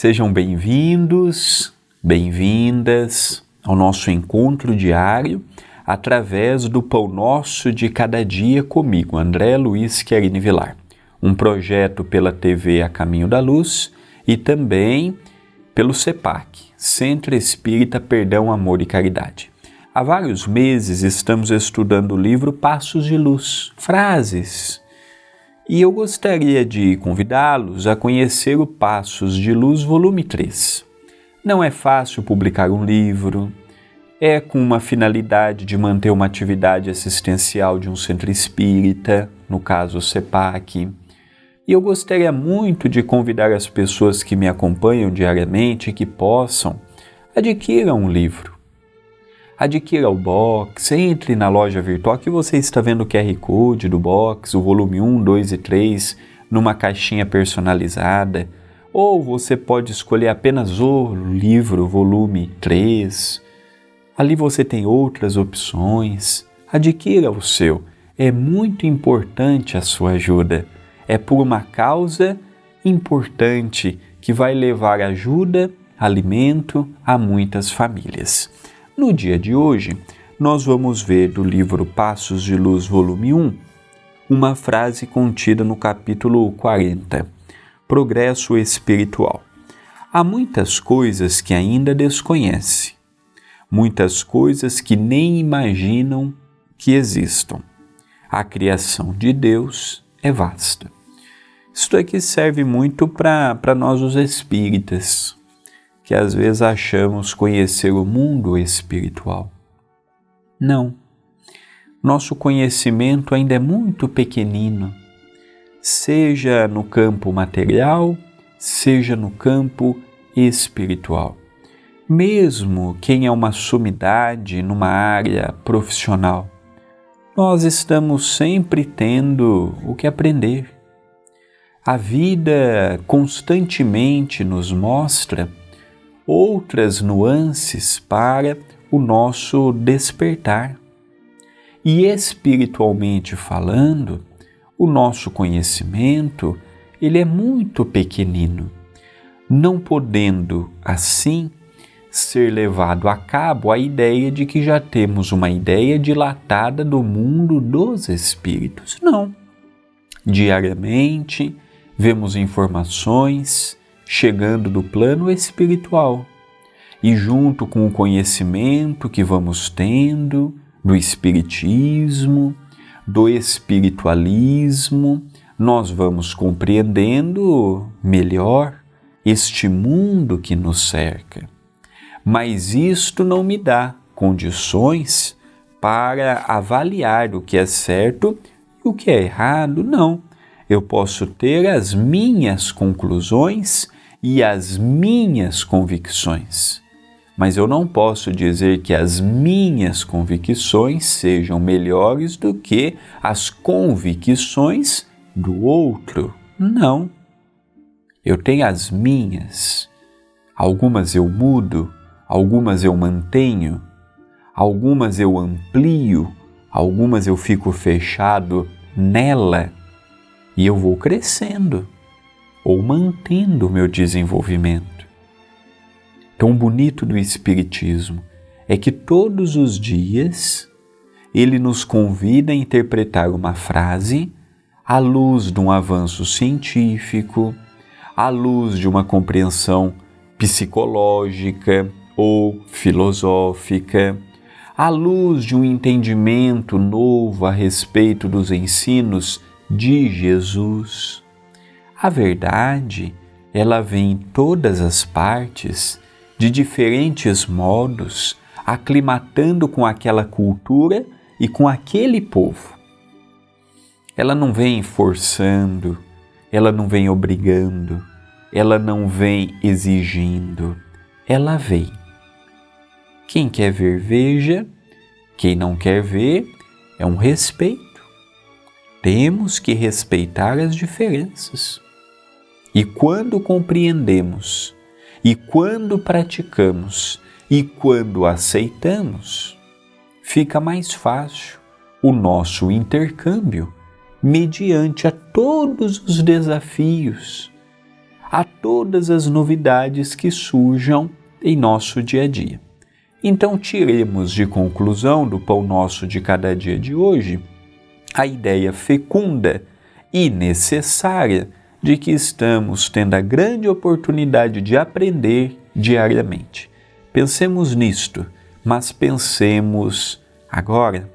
Sejam bem-vindos, bem-vindas ao nosso encontro diário através do Pão Nosso de Cada Dia comigo, André Luiz Querini Vilar. Um projeto pela TV A Caminho da Luz e também pelo CEPAC, Centro Espírita Perdão, Amor e Caridade. Há vários meses estamos estudando o livro Passos de Luz, frases. E eu gostaria de convidá-los a conhecer o Passos de Luz, volume 3. Não é fácil publicar um livro, é com uma finalidade de manter uma atividade assistencial de um centro espírita, no caso o CEPAC. E eu gostaria muito de convidar as pessoas que me acompanham diariamente que possam adquirir um livro adquira o box, entre na loja virtual que você está vendo o QR Code do box, o volume 1, 2 e 3, numa caixinha personalizada, ou você pode escolher apenas o livro, volume 3. Ali você tem outras opções. Adquira o seu. É muito importante a sua ajuda. É por uma causa importante que vai levar ajuda, alimento a muitas famílias. No dia de hoje, nós vamos ver do livro Passos de Luz, volume 1, uma frase contida no capítulo 40, Progresso Espiritual. Há muitas coisas que ainda desconhece, muitas coisas que nem imaginam que existam. A criação de Deus é vasta. Isto aqui serve muito para nós, os espíritas, que às vezes achamos conhecer o mundo espiritual. Não. Nosso conhecimento ainda é muito pequenino, seja no campo material, seja no campo espiritual. Mesmo quem é uma sumidade numa área profissional, nós estamos sempre tendo o que aprender. A vida constantemente nos mostra outras nuances para o nosso despertar. E espiritualmente falando, o nosso conhecimento, ele é muito pequenino, não podendo assim ser levado a cabo a ideia de que já temos uma ideia dilatada do mundo dos espíritos. Não. Diariamente vemos informações, chegando do plano espiritual. E junto com o conhecimento que vamos tendo do Espiritismo, do espiritualismo, nós vamos compreendendo melhor este mundo que nos cerca. Mas isto não me dá condições para avaliar o que é certo e o que é errado, não. Eu posso ter as minhas conclusões e as minhas convicções. Mas eu não posso dizer que as minhas convicções sejam melhores do que as convicções do outro. Não. Eu tenho as minhas. Algumas eu mudo, algumas eu mantenho, algumas eu amplio, algumas eu fico fechado nela e eu vou crescendo ou mantendo o meu desenvolvimento. Tão bonito do Espiritismo é que todos os dias ele nos convida a interpretar uma frase à luz de um avanço científico, à luz de uma compreensão psicológica ou filosófica, à luz de um entendimento novo a respeito dos ensinos de Jesus. A verdade, ela vem em todas as partes, de diferentes modos, aclimatando com aquela cultura e com aquele povo. Ela não vem forçando, ela não vem obrigando, ela não vem exigindo, ela vem. Quem quer ver, veja, quem não quer ver, é um respeito. Temos que respeitar as diferenças. E quando compreendemos, e quando praticamos, e quando aceitamos, fica mais fácil o nosso intercâmbio mediante a todos os desafios, a todas as novidades que surjam em nosso dia a dia. Então, tiremos de conclusão do Pão Nosso de Cada Dia de hoje a ideia fecunda e necessária de que estamos tendo a grande oportunidade de aprender diariamente. Pensemos nisto, mas pensemos agora